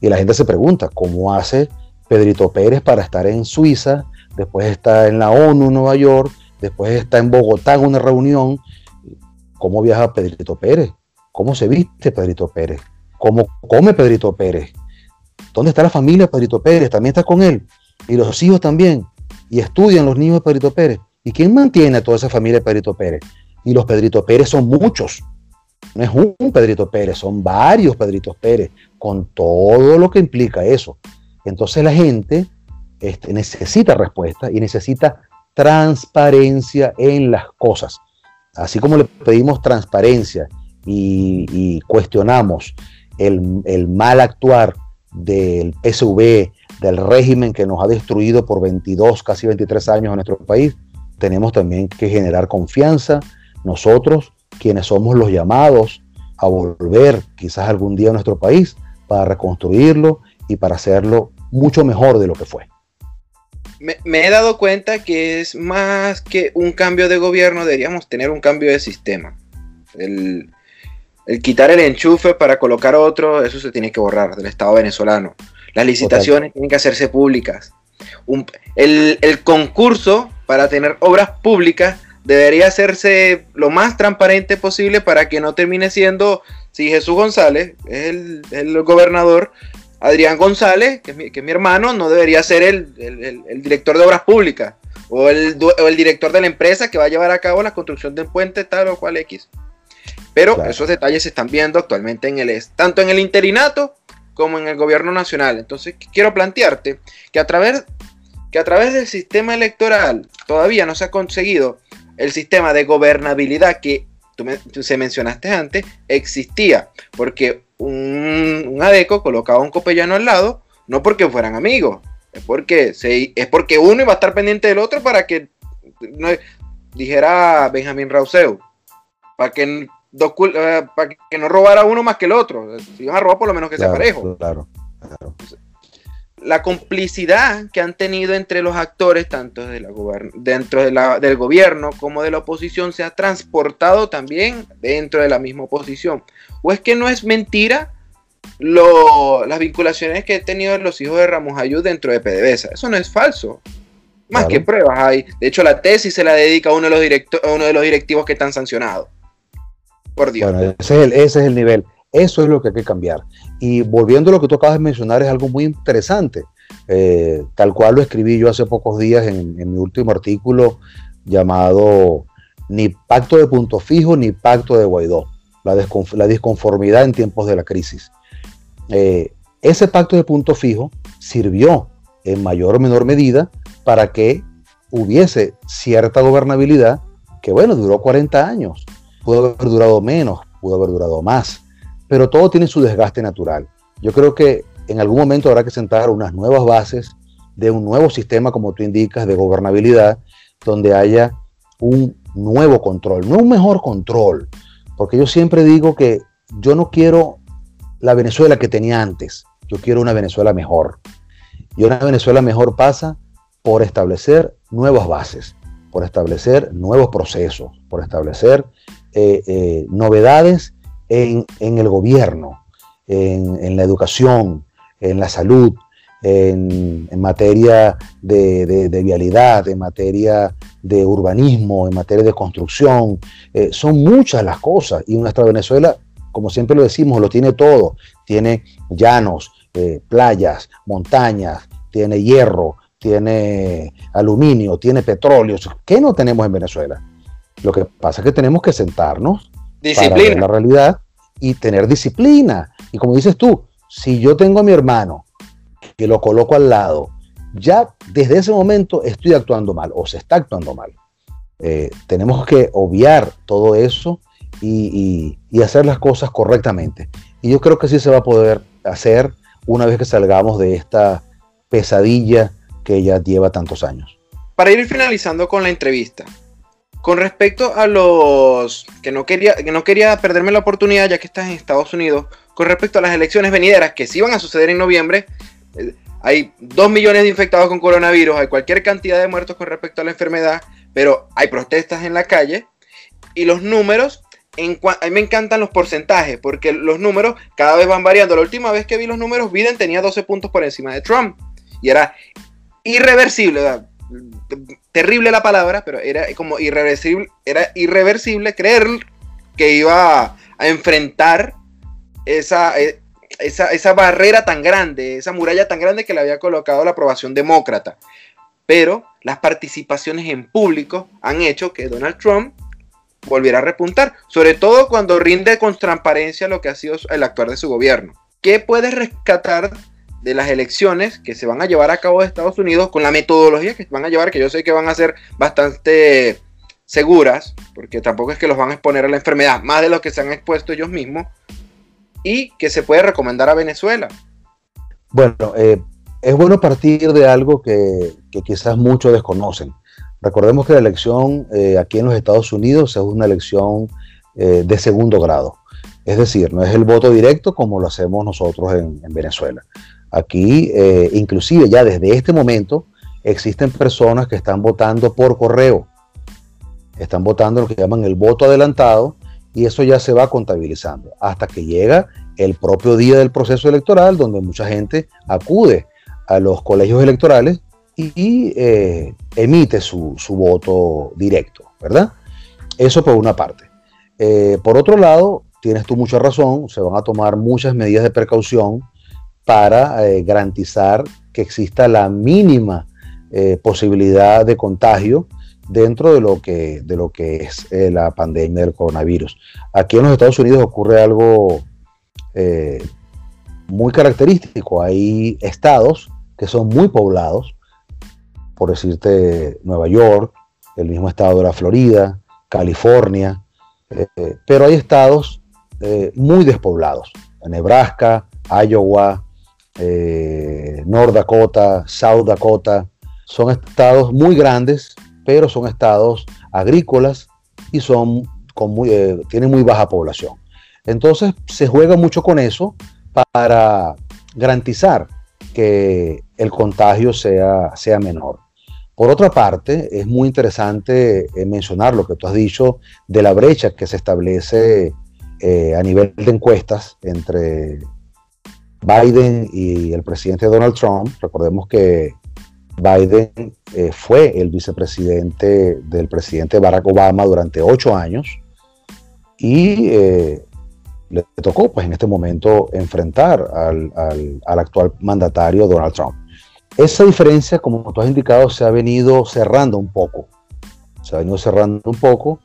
Y la gente se pregunta, ¿cómo hace Pedrito Pérez para estar en Suiza? Después está en la ONU Nueva York, después está en Bogotá en una reunión, cómo viaja Pedrito Pérez, cómo se viste Pedrito Pérez, cómo come Pedrito Pérez, ¿Dónde está la familia Pedrito Pérez? También está con él. Y los hijos también. Y estudian los niños de Pedrito Pérez. ¿Y quién mantiene a toda esa familia de Pedrito Pérez? Y los Pedrito Pérez son muchos. No es un Pedrito Pérez, son varios Pedritos Pérez, con todo lo que implica eso. Entonces la gente este, necesita respuesta y necesita transparencia en las cosas. Así como le pedimos transparencia y, cuestionamos el, mal actuar del PSV, del régimen que nos ha destruido por 22, casi 23 años en nuestro país, tenemos también que generar confianza. Nosotros, quienes somos los llamados a volver quizás algún día a nuestro país para reconstruirlo y para hacerlo mucho mejor de lo que fue me, he dado cuenta que es más que un cambio de gobierno, deberíamos tener un cambio de sistema. El, quitar el enchufe para colocar otro, eso se tiene que borrar del Estado venezolano. Las licitaciones tienen que hacerse públicas. el, el, concurso para tener obras públicas debería hacerse lo más transparente posible para que no termine siendo, si Jesús González es el, el gobernador, Adrián González, que es mi, hermano, no debería ser el, director de obras públicas o el, director de la empresa que va a llevar a cabo la construcción del puente tal o cual X. Pero esos detalles se están viendo actualmente en el tanto en el interinato como en el gobierno nacional. Entonces quiero plantearte que a través que a través del sistema electoral todavía no se ha conseguido el sistema de gobernabilidad que tú, se mencionaste antes existía, porque un, adeco colocaba un copellano al lado, no porque fueran amigos, es porque, se, es porque uno iba a estar pendiente del otro para que, no, dijera Benjamín Rauseu, para que, eh, para que no robara uno más que el otro. Si iban a robar, por lo menos que sea parejo. Claro, claro la complicidad que han tenido entre los actores, tanto de la dentro del gobierno como de la oposición, se ha transportado también dentro de la misma oposición. ¿O es que no es mentira las vinculaciones que he tenido los hijos de Ramos Ayud dentro de PDVSA? Eso no es falso. Más que pruebas hay. De hecho, la tesis se la dedica a uno de los, uno de los directivos que están sancionados. Por Dios. Bueno, ese es el nivel. Eso es lo que hay que cambiar. Y volviendo a lo que tú acabas de mencionar, es algo muy interesante. Eh, tal cual lo escribí yo hace pocos días en, mi último artículo llamado Ni pacto de punto fijo ni pacto de Guaidó, la, la disconformidad en tiempos de la crisis. Eh, ese pacto de punto fijo sirvió en mayor o menor medida para que hubiese cierta gobernabilidad que, bueno, duró 40 años. Pudo haber durado menos, pudo haber durado más pero todo tiene su desgaste natural. Yo creo que en algún momento habrá que sentar unas nuevas bases de un nuevo sistema, como tú indicas, de gobernabilidad, donde haya un nuevo control, no un mejor control, porque yo siempre digo que yo no quiero la Venezuela que tenía antes, yo quiero una Venezuela mejor. Y una Venezuela mejor pasa por establecer nuevas bases, por establecer nuevos procesos, por establecer eh, eh, novedades en, el gobierno, en, la educación, en la salud, en, materia de, vialidad, en materia de urbanismo, en materia de construcción. Eh, son muchas las cosas y nuestra Venezuela, como siempre lo decimos, lo tiene todo. Tiene llanos, eh, playas, montañas, tiene hierro, tiene aluminio, tiene petróleo. ¿Qué no tenemos en Venezuela? Lo que pasa es que tenemos que sentarnos Disciplina. Para ver la realidad y tener disciplina. Y como dices tú, si yo tengo a mi hermano que lo coloco al lado, ya desde ese momento estoy actuando mal o se está actuando mal. Eh, tenemos que obviar todo eso y, y, hacer las cosas correctamente. Y yo creo que sí se va a poder hacer una vez que salgamos de esta pesadilla que ya lleva tantos años. Para ir finalizando con la entrevista, con respecto a los que no quería que no quería perderme la oportunidad ya que estás en Estados Unidos, con respecto a las elecciones venideras que sí van a suceder en noviembre, eh, hay dos millones de infectados con coronavirus, hay cualquier cantidad de muertos con respecto a la enfermedad, pero hay protestas en la calle y los números en a mí me encantan los porcentajes, porque los números cada vez van variando. La última vez que vi los números, Biden tenía 12 puntos por encima de Trump. Y era irreversible terrible la palabra, pero era como irreversible, era irreversible creer que iba a, enfrentar esa, eh, esa, barrera tan grande, esa muralla tan grande que le había colocado la aprobación demócrata. Pero las participaciones en público han hecho que Donald Trump volviera a repuntar, sobre todo cuando rinde con transparencia lo que ha sido el actuar de su gobierno. ¿Qué puedes rescatar de las elecciones que se van a llevar a cabo de Estados Unidos con la metodología que van a llevar, que yo sé que van a ser bastante seguras, porque tampoco es que los van a exponer a la enfermedad, más de lo que se han expuesto ellos mismos, y que se puede recomendar a Venezuela. Bueno, eh, es bueno partir de algo que, quizás muchos desconocen. Recordemos que la elección eh, aquí en los Estados Unidos es una elección eh, de segundo grado. Es decir, no es el voto directo como lo hacemos nosotros en, Venezuela. Aquí, inclusive ya desde este momento, existen personas que están votando por correo. Están votando lo que llaman el voto adelantado, y eso ya se va contabilizando hasta que llega el propio día del proceso electoral, donde mucha gente acude a los colegios electorales y, eh, emite su, voto directo, ¿verdad? Eso por una parte. Eh, por otro lado, tienes tú mucha razón, se van a tomar muchas medidas de precaución para eh, garantizar que exista la mínima posibilidad de contagio dentro de lo que, de lo que es eh, la pandemia del coronavirus. Aquí en los Estados Unidos ocurre algo eh, muy característico. Hay estados que son muy poblados, por decirte Nueva York, el mismo estado de la Florida, California, eh, pero hay estados muy despoblados. Nebraska, Iowa, North Dakota, South Dakota, son estados muy grandes pero son estados agrícolas y son eh, tienen muy baja población. Entonces se juega mucho con eso para garantizar que el contagio sea, sea menor. Por otra parte, es muy interesante eh, mencionar lo que tú has dicho de la brecha que se establece eh, a nivel de encuestas entre Biden y el presidente Donald Trump. Recordemos que Biden eh, fue el vicepresidente del presidente Barack Obama durante ocho años y eh, le tocó pues en este momento enfrentar al, actual mandatario Donald Trump. Esa diferencia, como tú has indicado, se ha venido cerrando un poco, se ha venido cerrando un poco,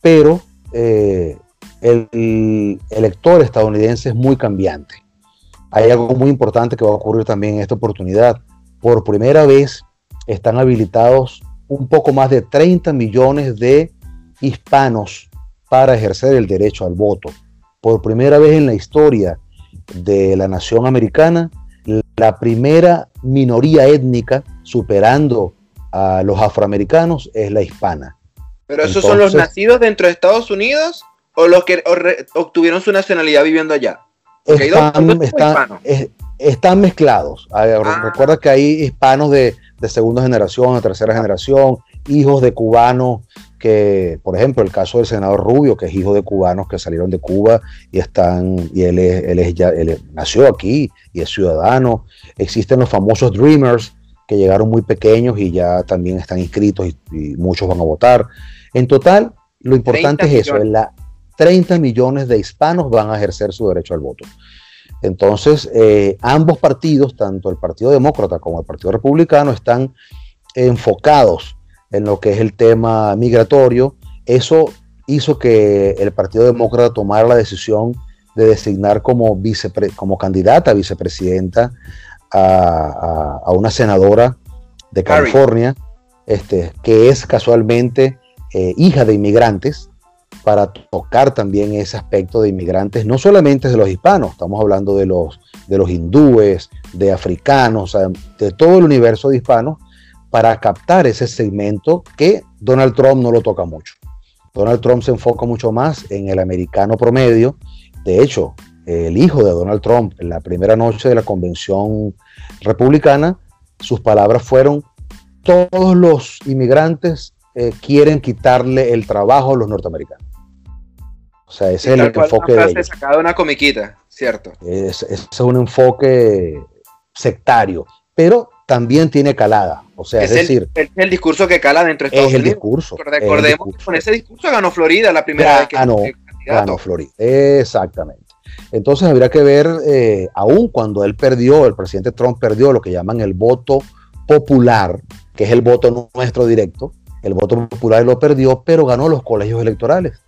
pero eh, el elector estadounidense es muy cambiante. Hay algo muy importante que va a ocurrir también en esta oportunidad por primera vez están habilitados un poco más de 30 millones de hispanos para ejercer el derecho al voto. Por primera vez en la historia de la nación americana, la primera minoría étnica superando a los afroamericanos es la hispana. ¿Pero esos son los nacidos dentro de Estados Unidos o los que obtuvieron su nacionalidad viviendo allá? Están, mezclados. Ah. Recuerda que hay hispanos de, de segunda generación, de tercera generación, hijos de cubanos que, por ejemplo, el caso del senador Rubio, que es hijo de cubanos que salieron de Cuba y están, y él, él, es ya, él nació aquí y es ciudadano. Existen los famosos Dreamers, que llegaron muy pequeños y ya también están inscritos y, muchos van a votar. En total, lo importante es eso, la 30 millones de hispanos van a ejercer su derecho al voto. Entonces, eh, ambos partidos, tanto el Partido Demócrata como el Partido Republicano, están enfocados en lo que es el tema migratorio. Eso hizo que el Partido Demócrata tomara la decisión de designar como, como candidata a vicepresidenta a, una senadora de California, este, que es casualmente eh, hija de inmigrantes para tocar también ese aspecto de inmigrantes, no solamente de los hispanos, estamos hablando de los, de los hindúes, de africanos, de todo el universo de hispanos, para captar ese segmento que Donald Trump no lo toca mucho. Donald Trump se enfoca mucho más en el americano promedio. De hecho, el hijo de Donald Trump, en la primera noche de la convención republicana, sus palabras fueron, todos los inmigrantes eh, quieren quitarle el trabajo a los norteamericanos. O sea, ese es el enfoque de ellos. sacado una comiquita, ¿cierto? Es, es, un enfoque sectario, pero también tiene calada. O sea, es, decir. es el discurso que cala dentro de Estados es el Discurso, recordemos que con ese discurso ganó Florida la primera vez que ganó, ganó Florida. Exactamente. Entonces habría que ver, eh, aún cuando él perdió, el presidente Trump perdió lo que llaman el voto popular, que es el voto nuestro directo, el voto popular lo perdió, pero ganó los colegios electorales.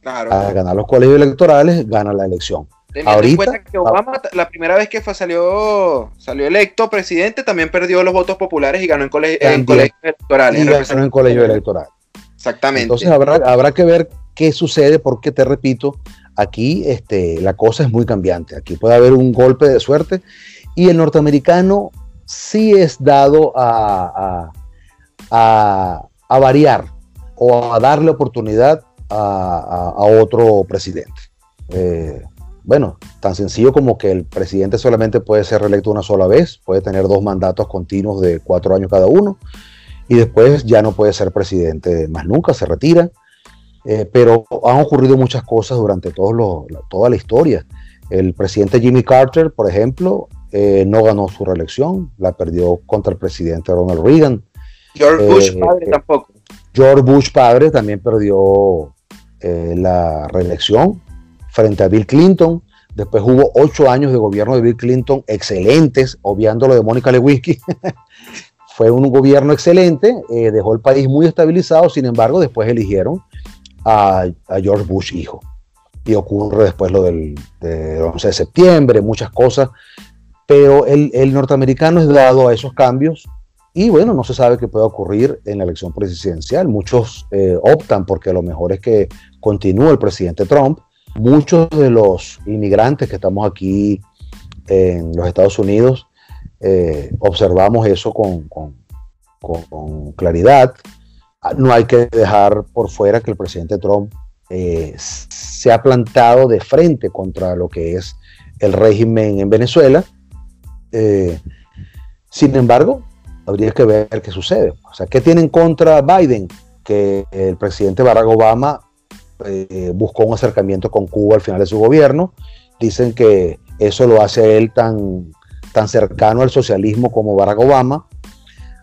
Claro. Al ganar los colegios electorales, gana la elección. Ahorita, que Obama, la primera vez que fue, salió, salió electo presidente, también perdió los votos populares y ganó en, colegios electorales. Y ganó en colegio electoral. Exactamente. Entonces habrá, habrá que ver qué sucede, porque te repito, aquí este, la cosa es muy cambiante. Aquí puede haber un golpe de suerte y el norteamericano sí es dado a, a, variar o a darle oportunidad a, otro presidente. Eh, bueno, tan sencillo como que el presidente solamente puede ser reelecto una sola vez, puede tener dos mandatos continuos de cuatro años cada uno, y después ya no puede ser presidente más nunca, se retira. Eh, pero han ocurrido muchas cosas durante toda la historia. El presidente Jimmy Carter, por ejemplo, eh, no ganó su reelección, la perdió contra el presidente Ronald Reagan. George Bush eh, padre tampoco. George Bush padre también perdió la reelección frente a Bill Clinton. Después hubo ocho años de gobierno de Bill Clinton excelentes, obviando lo de Mónica Lewinsky. Fue un gobierno excelente, dejó el país muy estabilizado, sin embargo, después eligieron a, George Bush hijo. Y ocurre después lo del, 11 de septiembre, muchas cosas. Pero el, el, norteamericano es dado a esos cambios y bueno, no se sabe qué puede ocurrir en la elección presidencial. Muchos eh, optan porque lo mejor es que continúe el presidente Trump. Muchos de los inmigrantes que estamos aquí en los Estados Unidos eh, observamos eso con, claridad. Ah, no hay que dejar por fuera que el presidente Trump eh, se ha plantado de frente contra lo que es el régimen en Venezuela. Sin embargo, habría que ver qué sucede. O sea, ¿qué tienen contra Biden? Que el presidente Barack Obama eh, buscó un acercamiento con Cuba al final de su gobierno. Dicen que eso lo hace él tan, tan cercano al socialismo como Barack Obama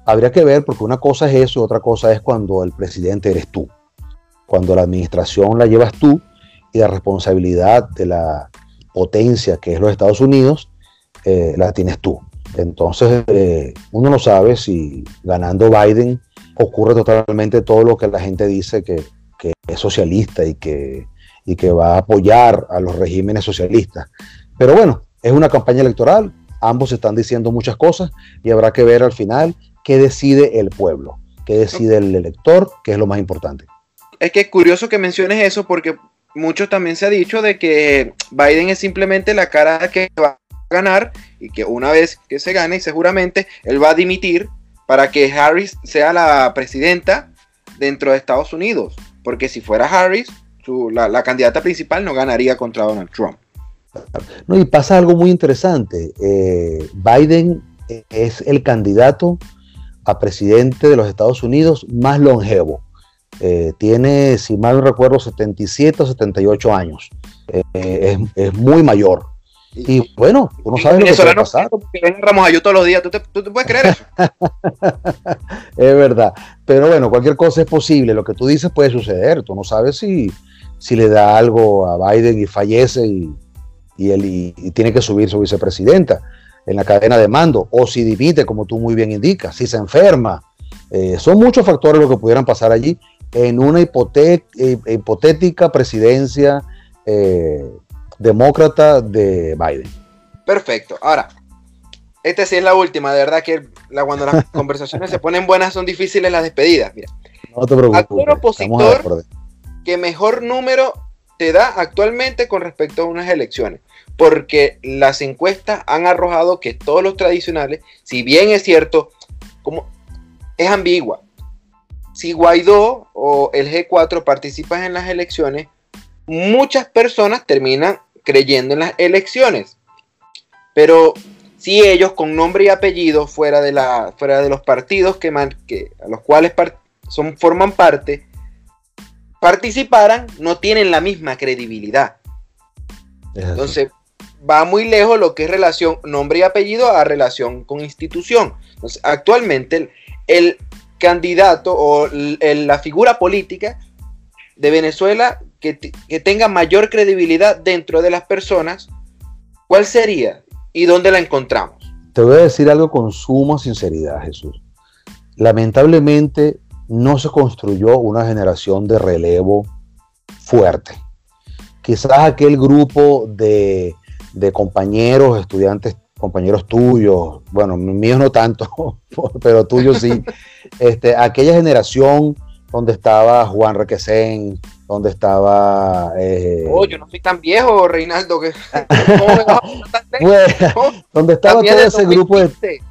habría que ver, porque una cosa es eso, otra cosa es cuando el presidente eres tú, cuando la administración la llevas tú y la responsabilidad de la potencia que es los Estados Unidos eh, la tienes tú. Entonces, eh, uno no sabe si ganando Biden ocurre totalmente todo lo que la gente dice que, es socialista y que, y que va a apoyar a los regímenes socialistas. Pero bueno, es una campaña electoral, ambos están diciendo muchas cosas y habrá que ver al final qué decide el pueblo, qué decide el elector, que es lo más importante. Es que es curioso que menciones eso porque mucho también se ha dicho de que Biden es simplemente la cara que va ganar y que una vez que se gane, seguramente él va a dimitir para que Harris sea la presidenta dentro de Estados Unidos. Porque si fuera Harris, la, candidata principal no ganaría contra Donald Trump. No, y pasa algo muy interesante. Eh, Biden es el candidato a presidente de los Estados Unidos más longevo. Eh, tiene, si mal no recuerdo, 77 o 78 años. Eh, es, muy mayor. Y bueno, tú no sabes lo que puede pasar. Ramos Ayú todos los días, ¿tú te, puedes creer eso? es verdad. Pero bueno, cualquier cosa es posible. Lo que tú dices puede suceder. Tú no sabes si, si le da algo a Biden y fallece y, y él y tiene que subir su vicepresidenta en la cadena de mando, o si dimite, como tú muy bien indicas, si se enferma. Eh, son muchos factores lo que pudieran pasar allí en una eh, hipotética presidencia eh, demócrata de Biden. Perfecto. Ahora, esta sí es la última, de verdad que cuando las conversaciones se ponen buenas son difíciles las despedidas. Mira, no te preocupes. Actor opositor que mejor número te da actualmente con respecto a unas elecciones porque las encuestas han arrojado que todos los tradicionales, si bien es cierto, como es ambigua. Si Guaidó o el G4 participan en las elecciones, muchas personas terminan creyendo en las elecciones. Pero si ellos con nombre y apellido fuera de, la, fuera de los partidos que, que a los cuales son, forman parte, participaran, no tienen la misma credibilidad. Entonces, va muy lejos lo que es relación nombre y apellido a relación con institución. actualmente el, candidato o la figura política de Venezuela que, tenga mayor credibilidad dentro de las personas, ¿cuál sería y dónde la encontramos? Te voy a decir algo con suma sinceridad, Jesús. Lamentablemente no se construyó una generación de relevo fuerte. Quizás aquel grupo de, de compañeros, estudiantes, compañeros tuyos, bueno, míos no tanto, pero tuyos sí, este, aquella generación donde estaba Juan Requesén, donde estaba... Eh, oh, yo no soy tan viejo, Reinaldo, que... donde estaba todo ese grupo de...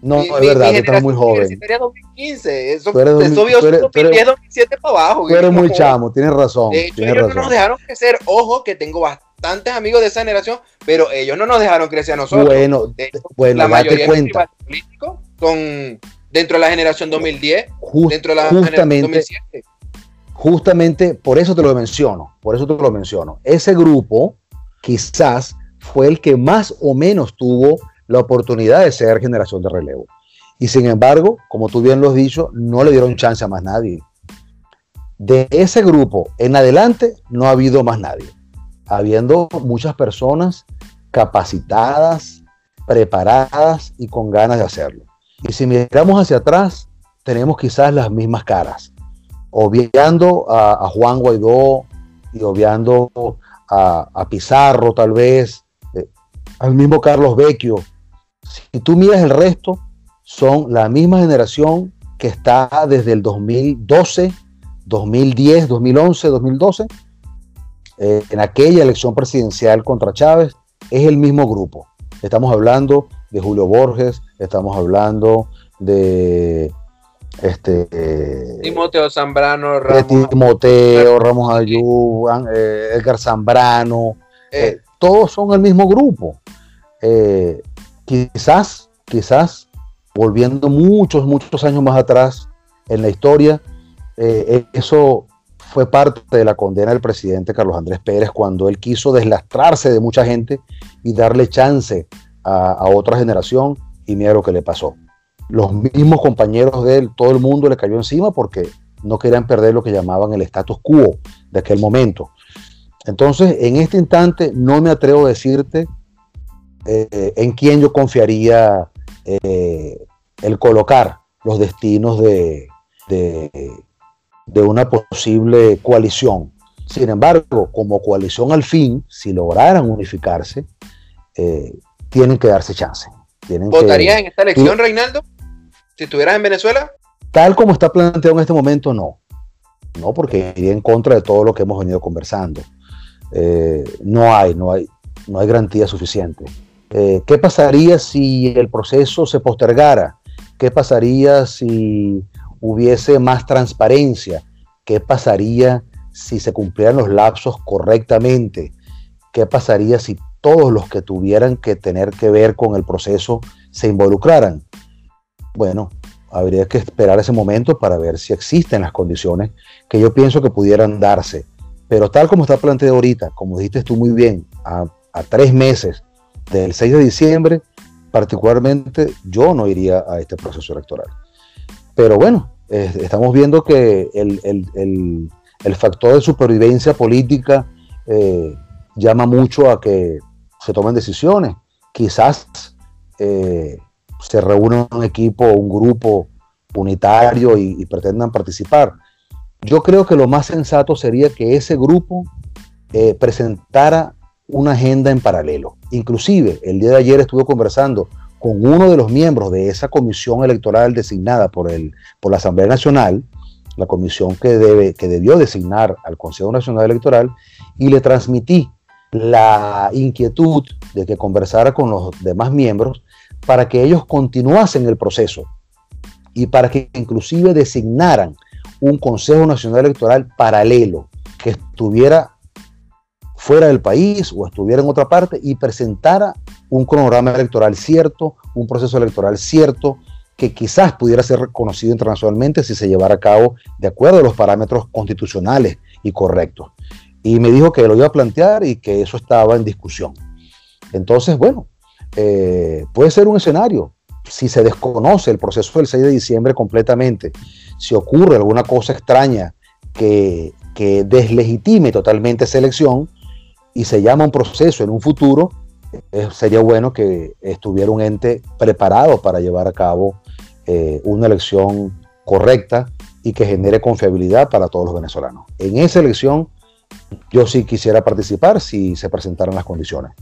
No, es verdad, tú estás muy joven. 2015, eso, eres, 2010, 2007 para abajo. Tú eres muy chamo, tienes razón. De hecho, ellos no nos dejaron crecer, ojo, que tengo bastantes amigos de esa generación, pero ellos no nos dejaron crecer a nosotros. Bueno, bueno la mayoría cuenta. políticos son dentro de la generación 2010, dentro de la generación 2007. Justamente por eso te lo menciono, por eso te lo menciono. Ese grupo quizás fue el que más o menos tuvo la oportunidad de ser generación de relevo. Y sin embargo, como tú bien lo has dicho, no le dieron chance a más nadie. De ese grupo en adelante no ha habido más nadie, habiendo muchas personas capacitadas, preparadas y con ganas de hacerlo. Y si miramos hacia atrás, tenemos quizás las mismas caras, obviando a, Juan Guaidó y obviando a, Pizarro tal vez, eh, al mismo Carlos Vecchio. Si tú miras el resto, son la misma generación que está desde el 2012, 2010, 2011, 2012, en aquella elección presidencial contra Chávez, es el mismo grupo. Estamos hablando de Julio Borges, estamos hablando de este Timoteo Zambrano, Ramos, Timoteo, Ramos Ayú, eh, Edgar Zambrano, eh. Eh, todos son el mismo grupo. quizás, quizás, volviendo muchos, muchos años más atrás en la historia, eso fue parte de la condena del presidente Carlos Andrés Pérez cuando él quiso deslastrarse de mucha gente y darle chance a, otra generación y mira lo que le pasó. Los mismos compañeros de él, todo el mundo le cayó encima porque no querían perder lo que llamaban el status quo de aquel momento. Entonces, en este instante no me atrevo a decirte eh, en quién yo confiaría eh, el colocar los destinos de, de, una posible coalición. Sin embargo, como coalición al fin, si lograran unificarse, eh, tienen que darse chance. ¿Votarías en esta elección, Reinaldo? Si estuvieras en Venezuela. Tal como está planteado en este momento, no. No, porque iría en contra de todo lo que hemos venido conversando. Eh, no hay, no hay, no hay garantía suficiente. Eh, ¿Qué pasaría si el proceso se postergara? ¿Qué pasaría si hubiese más transparencia? ¿Qué pasaría si se cumplieran los lapsos correctamente? ¿Qué pasaría si todos los que tuvieran que tener que ver con el proceso se involucraran. Bueno, habría que esperar ese momento para ver si existen las condiciones que yo pienso que pudieran darse. Pero tal como está planteado ahorita, como dijiste tú muy bien, a, tres meses del 6 de diciembre, particularmente yo no iría a este proceso electoral. Pero bueno, estamos viendo que el, factor de supervivencia política eh, llama mucho a que se tomen decisiones. Quizás eh, se reúna un equipo, un grupo unitario y, pretendan participar. Yo creo que lo más sensato sería que ese grupo eh, presentara una agenda en paralelo. Inclusive, el día de ayer estuve conversando con uno de los miembros de esa comisión electoral designada por, el, por la Asamblea Nacional, la comisión que, debe, que debió designar al Consejo Nacional Electoral, y le transmití la inquietud de que conversara con los demás miembros para que ellos continuasen el proceso y para que inclusive designaran un Consejo Nacional Electoral paralelo que estuviera fuera del país o estuviera en otra parte y presentara un cronograma electoral cierto, un proceso electoral cierto, que quizás pudiera ser reconocido internacionalmente si se llevara a cabo de acuerdo a los parámetros constitucionales y correctos y me dijo que lo iba a plantear y que eso estaba en discusión. Entonces, bueno, eh, puede ser un escenario. Si se desconoce el proceso del 6 de diciembre completamente, si ocurre alguna cosa extraña que deslegitime totalmente esa elección y se llama un proceso en un futuro, eh, sería bueno que estuviera un ente preparado para llevar a cabo eh, una elección correcta y que genere confiabilidad para todos los venezolanos. En esa elección yo sí quisiera participar si se presentaran las condiciones.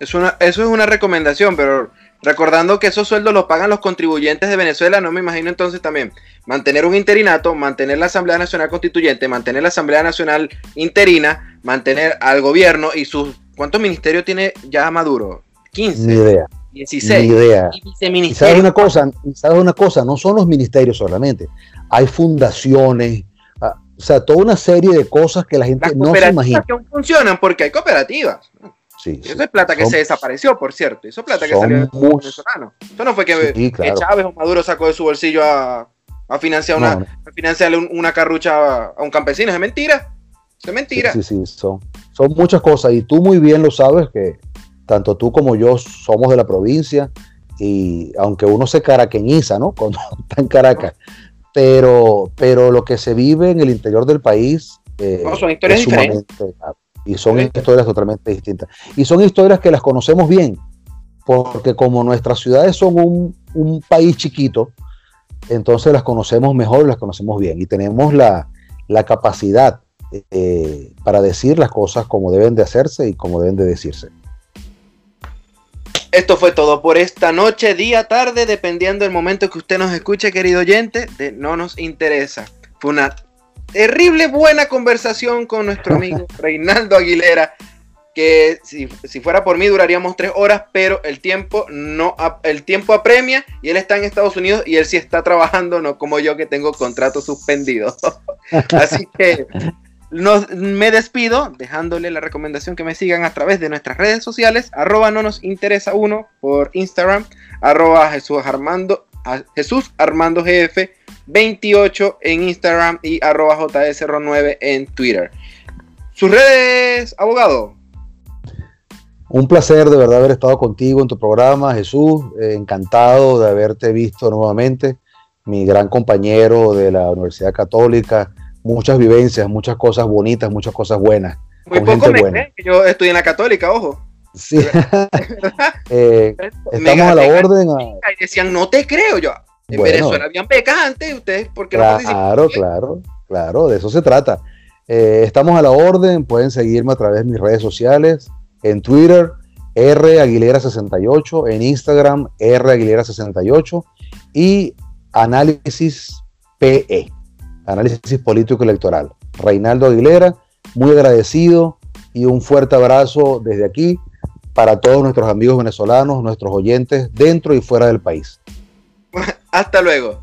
Es una, eso es una recomendación, pero recordando que esos sueldos los pagan los contribuyentes de Venezuela, no me imagino entonces también mantener un interinato, mantener la Asamblea Nacional Constituyente, mantener la Asamblea Nacional interina, mantener al gobierno y sus... ¿Cuántos ministerios tiene ya Maduro? 15. Ni idea. 16. Ni idea. Y, sabes una cosa, sabes una cosa, no son los ministerios solamente, hay fundaciones, ah, o sea, toda una serie de cosas que la gente no se imagina. funcionan porque hay cooperativas. Eso es plata que se desapareció, por cierto. Eso es plata que salió del venezolano. Eso no fue que, Chávez o Maduro sacó de su bolsillo a, financiar una, una carrucha a, un campesino. Es mentira. Es mentira. Sí, sí, son, son muchas cosas. Y tú muy bien lo sabes que tanto tú como yo somos de la provincia. Y aunque uno se caraqueñiza, ¿no? Cuando está en Caracas. Pero, pero lo que se vive en el interior del país eh, son historias diferentes. Y son historias totalmente distintas. Y son historias que las conocemos bien, porque como nuestras ciudades son un, país chiquito, entonces las conocemos mejor, las conocemos bien y tenemos la, capacidad eh, para decir las cosas como deben de hacerse y como deben de decirse. Esto fue todo por esta noche, día, tarde, dependiendo del momento que usted nos escuche, querido oyente, de no nos interesa. Fue una terrible buena conversación con nuestro amigo Reinaldo Aguilera, que si, fuera por mí duraríamos tres horas, pero el tiempo no el tiempo apremia y él está en Estados Unidos y él sí está trabajando, no como yo que tengo contrato suspendido. Así que me despido dejándole la recomendación que me sigan a través de nuestras redes sociales, arroba no nos interesa uno por Instagram, arroba Jesús Armando, Jesús Armando GF 28 en Instagram y arroba JS09 en Twitter. Sus redes, abogado. Un placer de verdad haber estado contigo en tu programa, Jesús. Eh, encantado de haberte visto nuevamente, mi gran compañero de la Universidad Católica. Muchas vivencias, muchas cosas bonitas, muchas cosas buenas. Muy poco me creen que yo estoy en la Católica, ojo. Sí. Eh, estamos a la orden. Y decían, no te creo yo. En Venezuela habían becas antes, ustedes, ¿por qué claro, no Claro, claro, claro, de eso se trata. Eh, estamos a la orden, pueden seguirme a través de mis redes sociales, en Twitter, R Aguilera68, en Instagram, R Aguilera68 y Análisis PE, Análisis Político Electoral. Reinaldo Aguilera, muy agradecido y un fuerte abrazo desde aquí para todos nuestros amigos venezolanos, nuestros oyentes dentro y fuera del país. Hasta luego.